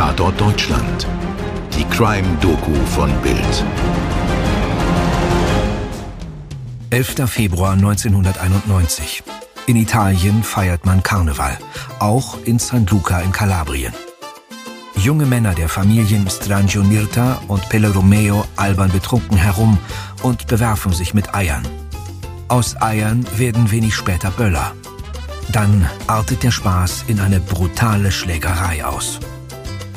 Tatort Deutschland. Die Crime-Doku von Bild. 11. Februar 1991. In Italien feiert man Karneval, auch in San Luca in Kalabrien. Junge Männer der Familien Strangio Nirta und Pelle Romeo albern betrunken herum und bewerfen sich mit Eiern. Aus Eiern werden wenig später Böller. Dann artet der Spaß in eine brutale Schlägerei aus.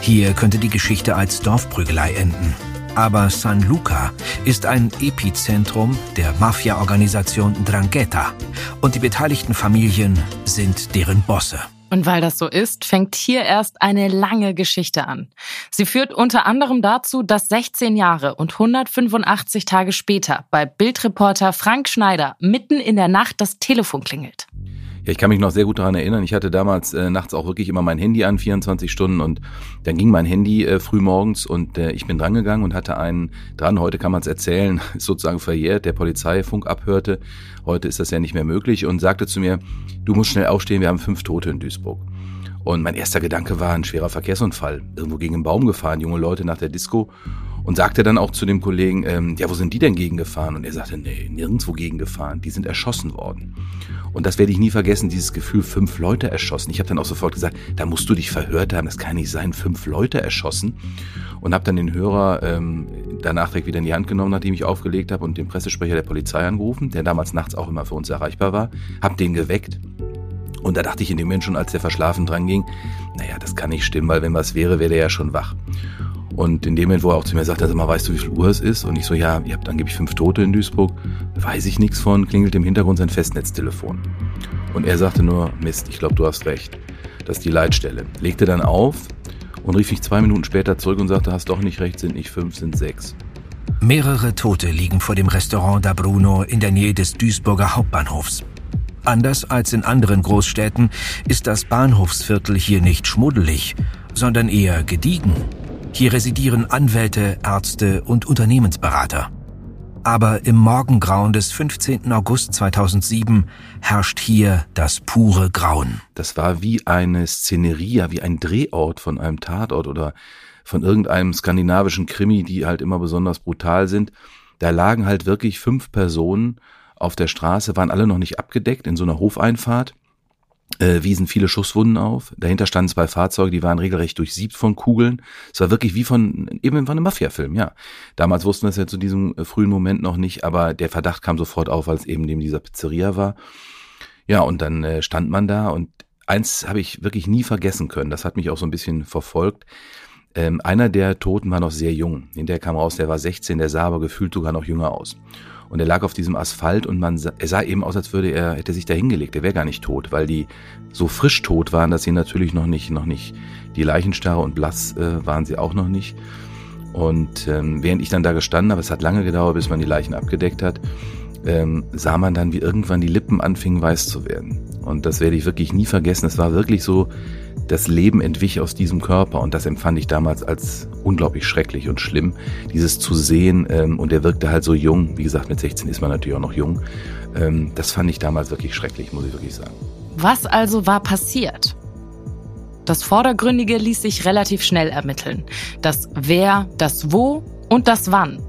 Hier könnte die Geschichte als Dorfprügelei enden. Aber San Luca ist ein Epizentrum der Mafia-Organisation Drangheta und die beteiligten Familien sind deren Bosse. Und weil das so ist, fängt hier erst eine lange Geschichte an. Sie führt unter anderem dazu, dass 16 Jahre und 185 Tage später bei Bildreporter Frank Schneider mitten in der Nacht das Telefon klingelt. Ja, ich kann mich noch sehr gut daran erinnern. Ich hatte damals äh, nachts auch wirklich immer mein Handy an, 24 Stunden und dann ging mein Handy äh, früh morgens und äh, ich bin drangegangen und hatte einen dran. Heute kann man es erzählen, ist sozusagen verjährt, der Polizeifunk abhörte. Heute ist das ja nicht mehr möglich und sagte zu mir, du musst schnell aufstehen, wir haben fünf Tote in Duisburg. Und mein erster Gedanke war ein schwerer Verkehrsunfall. Irgendwo gegen einen Baum gefahren, junge Leute nach der Disco und sagte dann auch zu dem Kollegen, ähm, ja, wo sind die denn gegengefahren? Und er sagte, nee, nirgendwo gegengefahren, die sind erschossen worden. Und das werde ich nie vergessen, dieses Gefühl, fünf Leute erschossen. Ich habe dann auch sofort gesagt, da musst du dich verhört haben, das kann nicht sein, fünf Leute erschossen. Und habe dann den Hörer ähm, danach direkt wieder in die Hand genommen, nachdem ich aufgelegt habe und den Pressesprecher der Polizei angerufen, der damals nachts auch immer für uns erreichbar war, habe den geweckt. Und da dachte ich in dem Moment schon, als der verschlafen dran ging, naja, das kann nicht stimmen, weil wenn was wäre, wäre der ja schon wach. Und in dem Moment, wo er auch zu mir sagt, also mal, weißt du, wie viel Uhr es ist? Und ich so, ja, ihr habt angeblich fünf Tote in Duisburg. Weiß ich nichts von, klingelt im Hintergrund sein Festnetztelefon. Und er sagte nur, Mist, ich glaube, du hast recht. Das ist die Leitstelle. Legte dann auf und rief mich zwei Minuten später zurück und sagte, hast doch nicht recht, sind nicht fünf, sind sechs. Mehrere Tote liegen vor dem Restaurant da Bruno in der Nähe des Duisburger Hauptbahnhofs. Anders als in anderen Großstädten ist das Bahnhofsviertel hier nicht schmuddelig, sondern eher gediegen. Hier residieren Anwälte, Ärzte und Unternehmensberater. Aber im Morgengrauen des 15. August 2007 herrscht hier das pure Grauen. Das war wie eine Szenerie, wie ein Drehort von einem Tatort oder von irgendeinem skandinavischen Krimi, die halt immer besonders brutal sind. Da lagen halt wirklich fünf Personen auf der Straße, waren alle noch nicht abgedeckt in so einer Hofeinfahrt äh, wiesen viele Schusswunden auf. Dahinter standen zwei Fahrzeuge, die waren regelrecht durchsiebt von Kugeln. Es war wirklich wie von eben von einem Mafia-Film, ja. Damals wussten wir es ja zu diesem äh, frühen Moment noch nicht, aber der Verdacht kam sofort auf, es eben neben dieser Pizzeria war. Ja, und dann äh, stand man da und eins habe ich wirklich nie vergessen können. Das hat mich auch so ein bisschen verfolgt. Ähm, einer der Toten war noch sehr jung. Hinterher kam raus, der war 16, der sah aber gefühlt sogar noch jünger aus. Und er lag auf diesem Asphalt und man, er sah eben aus, als würde er, hätte sich da hingelegt. Er wäre gar nicht tot, weil die so frisch tot waren, dass sie natürlich noch nicht, noch nicht, die Leichenstarre und blass äh, waren sie auch noch nicht. Und ähm, während ich dann da gestanden habe, es hat lange gedauert, bis man die Leichen abgedeckt hat, ähm, sah man dann, wie irgendwann die Lippen anfingen weiß zu werden. Und das werde ich wirklich nie vergessen. Es war wirklich so, das Leben entwich aus diesem Körper und das empfand ich damals als unglaublich schrecklich und schlimm, dieses zu sehen ähm, und er wirkte halt so jung, wie gesagt, mit 16 ist man natürlich auch noch jung, ähm, das fand ich damals wirklich schrecklich, muss ich wirklich sagen. Was also war passiert? Das Vordergründige ließ sich relativ schnell ermitteln. Das Wer, das Wo und das Wann.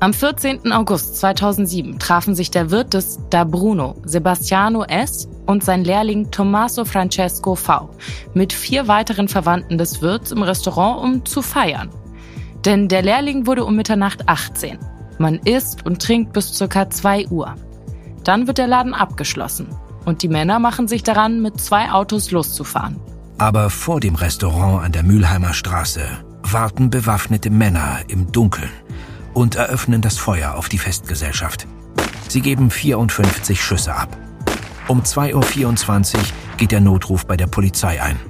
Am 14. August 2007 trafen sich der Wirt des Da Bruno, Sebastiano S., und sein Lehrling Tommaso Francesco V. mit vier weiteren Verwandten des Wirts im Restaurant, um zu feiern. Denn der Lehrling wurde um Mitternacht 18. Man isst und trinkt bis ca. 2 Uhr. Dann wird der Laden abgeschlossen und die Männer machen sich daran, mit zwei Autos loszufahren. Aber vor dem Restaurant an der Mülheimer Straße warten bewaffnete Männer im Dunkeln und eröffnen das Feuer auf die Festgesellschaft. Sie geben 54 Schüsse ab. Um 2.24 Uhr geht der Notruf bei der Polizei ein.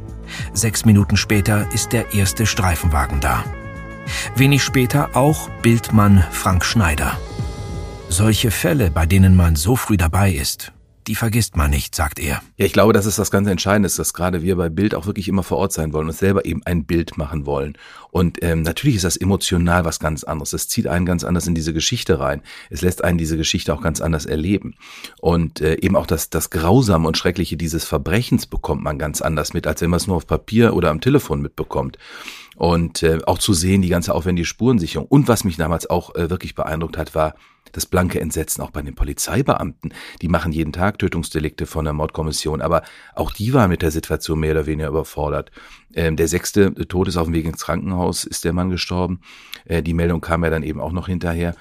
Sechs Minuten später ist der erste Streifenwagen da. Wenig später auch Bildmann Frank Schneider. Solche Fälle, bei denen man so früh dabei ist, die vergisst man nicht, sagt er. Ja, ich glaube, das ist was ganz Entscheidendes, dass gerade wir bei Bild auch wirklich immer vor Ort sein wollen und selber eben ein Bild machen wollen. Und ähm, natürlich ist das emotional was ganz anderes. Es zieht einen ganz anders in diese Geschichte rein. Es lässt einen diese Geschichte auch ganz anders erleben. Und äh, eben auch das, das Grausame und Schreckliche dieses Verbrechens bekommt man ganz anders mit, als wenn man es nur auf Papier oder am Telefon mitbekommt und äh, auch zu sehen die ganze aufwendige Spurensicherung. Und was mich damals auch äh, wirklich beeindruckt hat, war das blanke Entsetzen auch bei den Polizeibeamten. Die machen jeden Tag Tötungsdelikte von der Mordkommission, aber auch die war mit der Situation mehr oder weniger überfordert. Ähm, der sechste Tod ist auf dem Weg ins Krankenhaus, ist der Mann gestorben. Äh, die Meldung kam ja dann eben auch noch hinterher.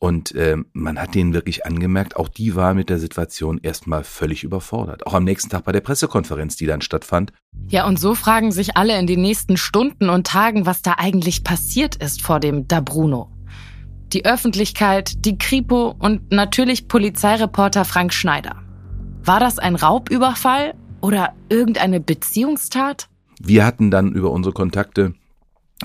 Und äh, man hat denen wirklich angemerkt, auch die war mit der Situation erstmal völlig überfordert. Auch am nächsten Tag bei der Pressekonferenz, die dann stattfand. Ja, und so fragen sich alle in den nächsten Stunden und Tagen, was da eigentlich passiert ist vor dem Da Bruno. Die Öffentlichkeit, die Kripo und natürlich Polizeireporter Frank Schneider. War das ein Raubüberfall oder irgendeine Beziehungstat? Wir hatten dann über unsere Kontakte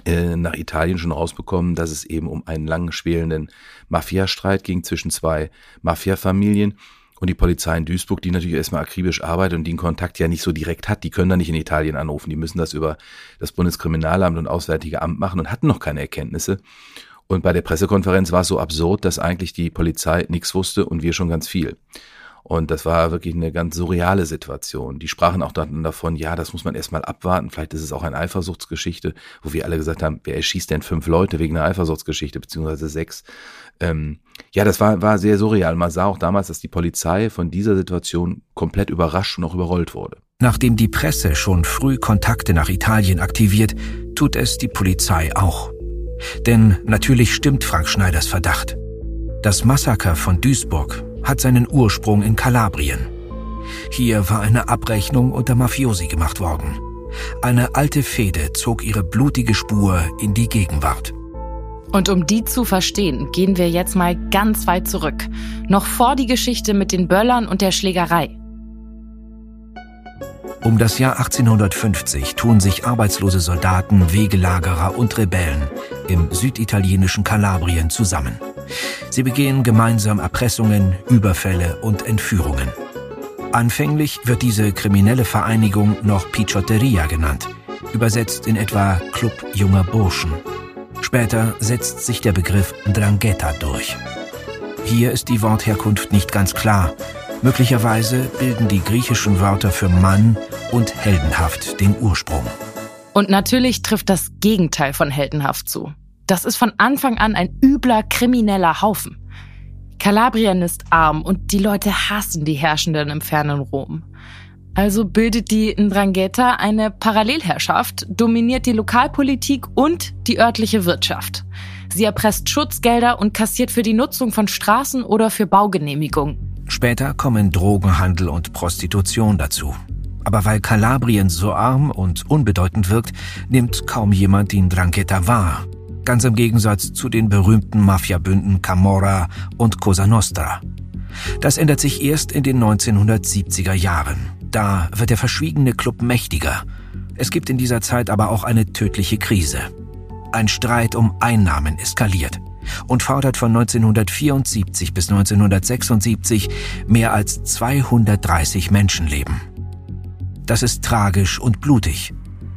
äh, nach Italien schon rausbekommen, dass es eben um einen lang schwelenden Mafiastreit ging zwischen zwei Mafiafamilien. Und die Polizei in Duisburg, die natürlich erstmal akribisch arbeitet und den Kontakt ja nicht so direkt hat, die können da nicht in Italien anrufen. Die müssen das über das Bundeskriminalamt und Auswärtige Amt machen und hatten noch keine Erkenntnisse. Und bei der Pressekonferenz war es so absurd, dass eigentlich die Polizei nichts wusste und wir schon ganz viel. Und das war wirklich eine ganz surreale Situation. Die sprachen auch dann davon, ja, das muss man erstmal abwarten. Vielleicht ist es auch eine Eifersuchtsgeschichte, wo wir alle gesagt haben, wer erschießt denn fünf Leute wegen einer Eifersuchtsgeschichte, beziehungsweise sechs. Ähm, ja, das war, war sehr surreal. Man sah auch damals, dass die Polizei von dieser Situation komplett überrascht und auch überrollt wurde. Nachdem die Presse schon früh Kontakte nach Italien aktiviert, tut es die Polizei auch. Denn natürlich stimmt Frank Schneiders Verdacht. Das Massaker von Duisburg hat seinen Ursprung in Kalabrien. Hier war eine Abrechnung unter Mafiosi gemacht worden. Eine alte Fehde zog ihre blutige Spur in die Gegenwart. Und um die zu verstehen, gehen wir jetzt mal ganz weit zurück. Noch vor die Geschichte mit den Böllern und der Schlägerei. Um das Jahr 1850 tun sich arbeitslose Soldaten, Wegelagerer und Rebellen im süditalienischen Kalabrien zusammen. Sie begehen gemeinsam Erpressungen, Überfälle und Entführungen. Anfänglich wird diese kriminelle Vereinigung noch Pichotteria genannt, übersetzt in etwa Club junger Burschen. Später setzt sich der Begriff Drangheta durch. Hier ist die Wortherkunft nicht ganz klar. Möglicherweise bilden die griechischen Wörter für Mann und heldenhaft den Ursprung. Und natürlich trifft das Gegenteil von heldenhaft zu. Das ist von Anfang an ein übler krimineller Haufen. Kalabrien ist arm und die Leute hassen die Herrschenden im fernen Rom. Also bildet die Ndrangheta eine Parallelherrschaft, dominiert die Lokalpolitik und die örtliche Wirtschaft. Sie erpresst Schutzgelder und kassiert für die Nutzung von Straßen oder für Baugenehmigungen. Später kommen Drogenhandel und Prostitution dazu. Aber weil Kalabrien so arm und unbedeutend wirkt, nimmt kaum jemand den Drangheta wahr ganz im Gegensatz zu den berühmten Mafiabünden Camorra und Cosa Nostra. Das ändert sich erst in den 1970er Jahren. Da wird der verschwiegene Club mächtiger. Es gibt in dieser Zeit aber auch eine tödliche Krise. Ein Streit um Einnahmen eskaliert und fordert von 1974 bis 1976 mehr als 230 Menschenleben. Das ist tragisch und blutig,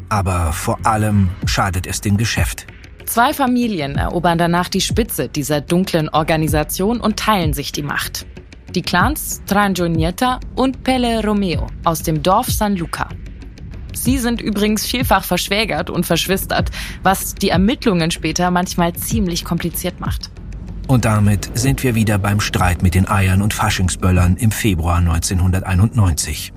aber vor allem schadet es dem Geschäft. Zwei Familien erobern danach die Spitze dieser dunklen Organisation und teilen sich die Macht. Die Clans Strangionietta und Pelle Romeo aus dem Dorf San Luca. Sie sind übrigens vielfach verschwägert und verschwistert, was die Ermittlungen später manchmal ziemlich kompliziert macht. Und damit sind wir wieder beim Streit mit den Eiern und Faschingsböllern im Februar 1991.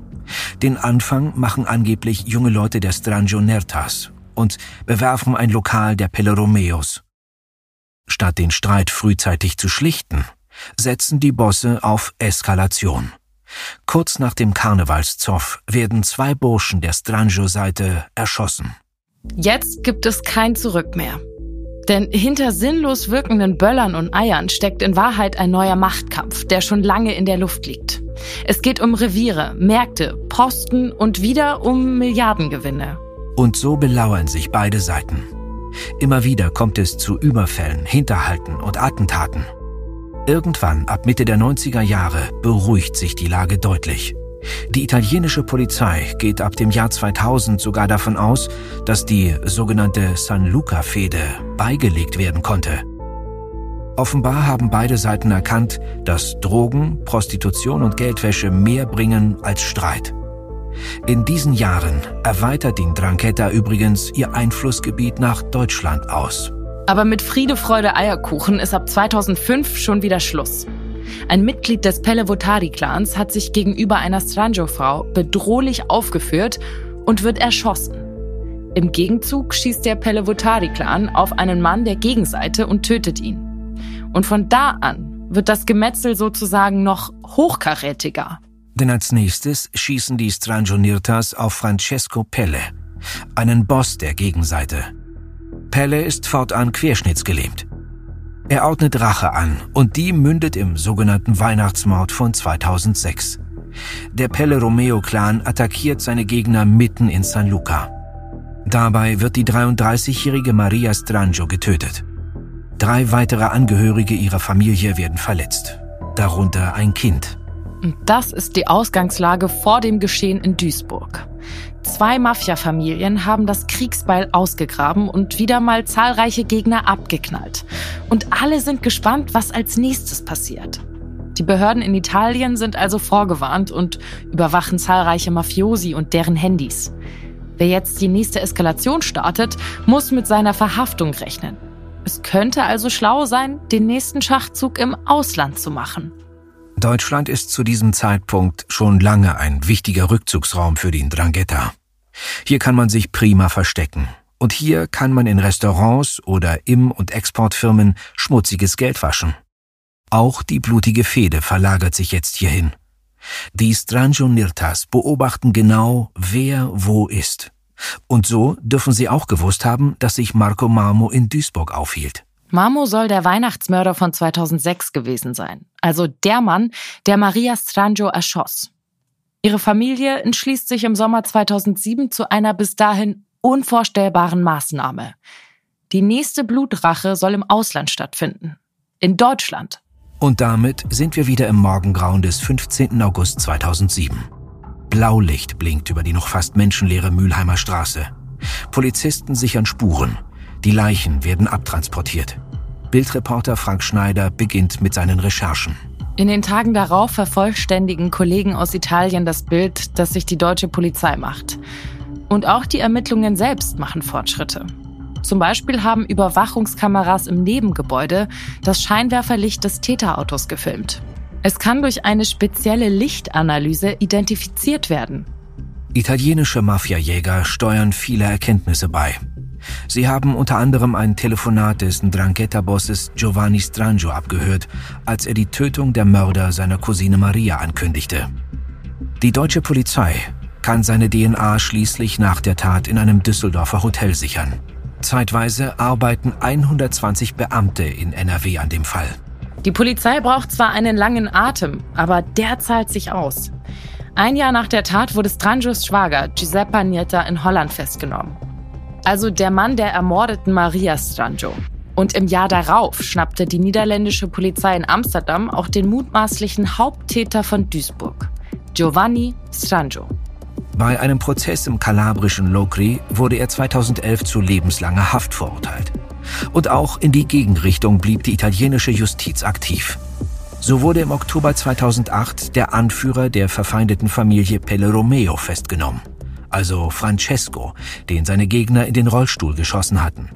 Den Anfang machen angeblich junge Leute der Strangionertas und bewerfen ein Lokal der Pelleromeos. Statt den Streit frühzeitig zu schlichten, setzen die Bosse auf Eskalation. Kurz nach dem Karnevalszoff werden zwei Burschen der Strangio-Seite erschossen. Jetzt gibt es kein Zurück mehr. Denn hinter sinnlos wirkenden Böllern und Eiern steckt in Wahrheit ein neuer Machtkampf, der schon lange in der Luft liegt. Es geht um Reviere, Märkte, Posten und wieder um Milliardengewinne. Und so belauern sich beide Seiten. Immer wieder kommt es zu Überfällen, Hinterhalten und Attentaten. Irgendwann, ab Mitte der 90er Jahre, beruhigt sich die Lage deutlich. Die italienische Polizei geht ab dem Jahr 2000 sogar davon aus, dass die sogenannte San Luca-Fehde beigelegt werden konnte. Offenbar haben beide Seiten erkannt, dass Drogen, Prostitution und Geldwäsche mehr bringen als Streit. In diesen Jahren erweitert die Drangheta übrigens ihr Einflussgebiet nach Deutschland aus. Aber mit Friede, Freude, Eierkuchen ist ab 2005 schon wieder Schluss. Ein Mitglied des Pellevotari-Clans hat sich gegenüber einer Stranjo-Frau bedrohlich aufgeführt und wird erschossen. Im Gegenzug schießt der Pellevotari-Clan auf einen Mann der Gegenseite und tötet ihn. Und von da an wird das Gemetzel sozusagen noch hochkarätiger. Denn als nächstes schießen die Stranjonirtas auf Francesco Pelle, einen Boss der Gegenseite. Pelle ist fortan querschnittsgelähmt. Er ordnet Rache an und die mündet im sogenannten Weihnachtsmord von 2006. Der Pelle Romeo-Clan attackiert seine Gegner mitten in San Luca. Dabei wird die 33-jährige Maria Stranjo getötet. Drei weitere Angehörige ihrer Familie werden verletzt, darunter ein Kind. Und das ist die Ausgangslage vor dem Geschehen in Duisburg. Zwei Mafia-Familien haben das Kriegsbeil ausgegraben und wieder mal zahlreiche Gegner abgeknallt. Und alle sind gespannt, was als nächstes passiert. Die Behörden in Italien sind also vorgewarnt und überwachen zahlreiche Mafiosi und deren Handys. Wer jetzt die nächste Eskalation startet, muss mit seiner Verhaftung rechnen. Es könnte also schlau sein, den nächsten Schachzug im Ausland zu machen. Deutschland ist zu diesem Zeitpunkt schon lange ein wichtiger Rückzugsraum für die Drangheta. Hier kann man sich prima verstecken. Und hier kann man in Restaurants oder Im- und Exportfirmen schmutziges Geld waschen. Auch die blutige Fehde verlagert sich jetzt hierhin. Die Stranjonirtas beobachten genau, wer wo ist. Und so dürfen sie auch gewusst haben, dass sich Marco Marmo in Duisburg aufhielt. Marmo soll der Weihnachtsmörder von 2006 gewesen sein. Also der Mann, der Maria Stranjo erschoss. Ihre Familie entschließt sich im Sommer 2007 zu einer bis dahin unvorstellbaren Maßnahme. Die nächste Blutrache soll im Ausland stattfinden. In Deutschland. Und damit sind wir wieder im Morgengrauen des 15. August 2007. Blaulicht blinkt über die noch fast menschenleere Mülheimer Straße. Polizisten sichern Spuren. Die Leichen werden abtransportiert. Bildreporter Frank Schneider beginnt mit seinen Recherchen. In den Tagen darauf vervollständigen Kollegen aus Italien das Bild, das sich die deutsche Polizei macht. Und auch die Ermittlungen selbst machen Fortschritte. Zum Beispiel haben Überwachungskameras im Nebengebäude das Scheinwerferlicht des Täterautos gefilmt. Es kann durch eine spezielle Lichtanalyse identifiziert werden. Italienische Mafiajäger steuern viele Erkenntnisse bei. Sie haben unter anderem ein Telefonat des Ndrangheta-Bosses Giovanni Strangio abgehört, als er die Tötung der Mörder seiner Cousine Maria ankündigte. Die deutsche Polizei kann seine DNA schließlich nach der Tat in einem Düsseldorfer Hotel sichern. Zeitweise arbeiten 120 Beamte in NRW an dem Fall. Die Polizei braucht zwar einen langen Atem, aber der zahlt sich aus. Ein Jahr nach der Tat wurde Strangios Schwager Giuseppe Nietta in Holland festgenommen. Also der Mann der ermordeten Maria Strangio. Und im Jahr darauf schnappte die niederländische Polizei in Amsterdam auch den mutmaßlichen Haupttäter von Duisburg, Giovanni Strangio. Bei einem Prozess im kalabrischen Locri wurde er 2011 zu lebenslanger Haft verurteilt. Und auch in die Gegenrichtung blieb die italienische Justiz aktiv. So wurde im Oktober 2008 der Anführer der verfeindeten Familie Pelle Romeo festgenommen, also Francesco, den seine Gegner in den Rollstuhl geschossen hatten.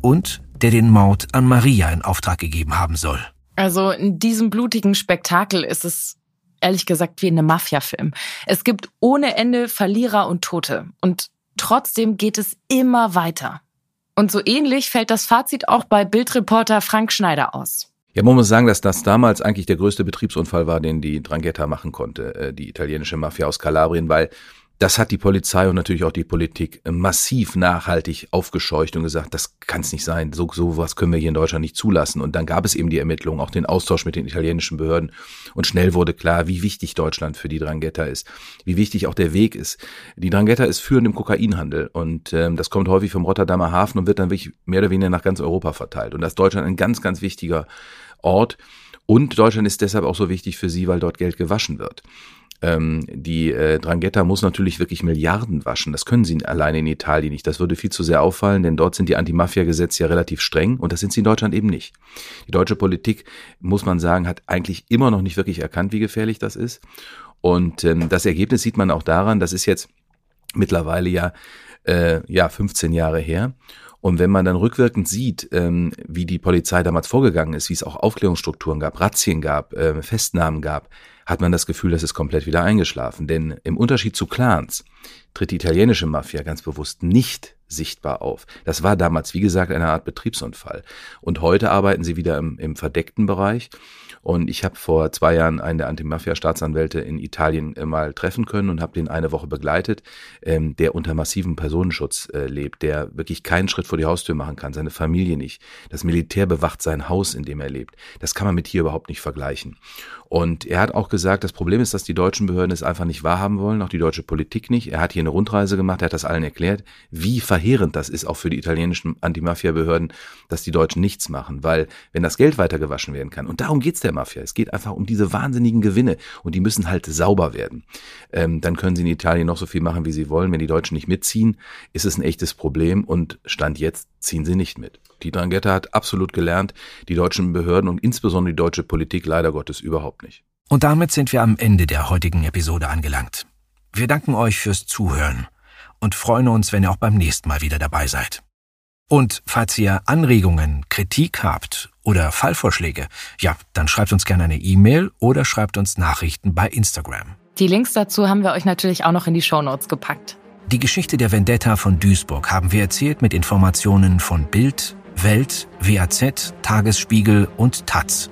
Und der den Mord an Maria in Auftrag gegeben haben soll. Also in diesem blutigen Spektakel ist es ehrlich gesagt wie in einem Mafia-Film. Es gibt ohne Ende Verlierer und Tote. Und trotzdem geht es immer weiter. Und so ähnlich fällt das Fazit auch bei Bildreporter Frank Schneider aus. Ja, man muss sagen, dass das damals eigentlich der größte Betriebsunfall war, den die Drangheta machen konnte, äh, die italienische Mafia aus Kalabrien, weil das hat die Polizei und natürlich auch die Politik massiv nachhaltig aufgescheucht und gesagt, das kann es nicht sein. So sowas können wir hier in Deutschland nicht zulassen. Und dann gab es eben die Ermittlungen, auch den Austausch mit den italienischen Behörden. Und schnell wurde klar, wie wichtig Deutschland für die Drangheta ist, wie wichtig auch der Weg ist. Die Drangheta ist führend im Kokainhandel und ähm, das kommt häufig vom Rotterdamer Hafen und wird dann wirklich mehr oder weniger nach ganz Europa verteilt. Und das ist Deutschland ein ganz, ganz wichtiger Ort. Und Deutschland ist deshalb auch so wichtig für sie, weil dort Geld gewaschen wird. Ähm, die äh, Drangheta muss natürlich wirklich Milliarden waschen. Das können sie alleine in Italien nicht. Das würde viel zu sehr auffallen, denn dort sind die Anti-Mafia-Gesetze ja relativ streng und das sind sie in Deutschland eben nicht. Die deutsche Politik, muss man sagen, hat eigentlich immer noch nicht wirklich erkannt, wie gefährlich das ist. Und ähm, das Ergebnis sieht man auch daran, das ist jetzt mittlerweile ja, äh, ja 15 Jahre her. Und wenn man dann rückwirkend sieht, ähm, wie die Polizei damals vorgegangen ist, wie es auch Aufklärungsstrukturen gab, Razzien gab, äh, Festnahmen gab, hat man das Gefühl, das ist komplett wieder eingeschlafen. Denn im Unterschied zu Clans tritt die italienische Mafia ganz bewusst nicht sichtbar auf. Das war damals, wie gesagt, eine Art Betriebsunfall. Und heute arbeiten sie wieder im, im verdeckten Bereich. Und ich habe vor zwei Jahren einen der Antimafia-Staatsanwälte in Italien äh, mal treffen können und habe den eine Woche begleitet, ähm, der unter massivem Personenschutz äh, lebt, der wirklich keinen Schritt vor die Haustür machen kann, seine Familie nicht. Das Militär bewacht sein Haus, in dem er lebt. Das kann man mit hier überhaupt nicht vergleichen. Und er hat auch gesagt, das Problem ist, dass die deutschen Behörden es einfach nicht wahrhaben wollen, auch die deutsche Politik nicht. Er hat hier eine Rundreise gemacht, er hat das allen erklärt, wie verheerend das ist, auch für die italienischen Antimafia-Behörden, dass die Deutschen nichts machen. Weil wenn das Geld weitergewaschen werden kann, und darum geht's der Mafia, es geht einfach um diese wahnsinnigen Gewinne und die müssen halt sauber werden. Ähm, dann können sie in Italien noch so viel machen, wie sie wollen. Wenn die Deutschen nicht mitziehen, ist es ein echtes Problem und Stand jetzt ziehen sie nicht mit. Die Drangheta hat absolut gelernt, die deutschen Behörden und insbesondere die deutsche Politik leider Gottes überhaupt nicht. Und damit sind wir am Ende der heutigen Episode angelangt. Wir danken euch fürs Zuhören und freuen uns, wenn ihr auch beim nächsten Mal wieder dabei seid. Und falls ihr Anregungen, Kritik habt oder Fallvorschläge, ja, dann schreibt uns gerne eine E-Mail oder schreibt uns Nachrichten bei Instagram. Die Links dazu haben wir euch natürlich auch noch in die Shownotes gepackt. Die Geschichte der Vendetta von Duisburg haben wir erzählt mit Informationen von Bild, Welt, WAZ, Tagesspiegel und Taz.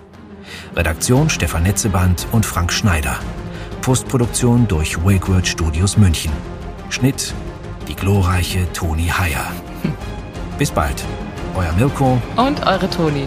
Redaktion Stefan Netzeband und Frank Schneider. Postproduktion durch Wakeword Studios München. Schnitt die glorreiche Toni Heyer. Bis bald. Euer Mirko und eure Toni.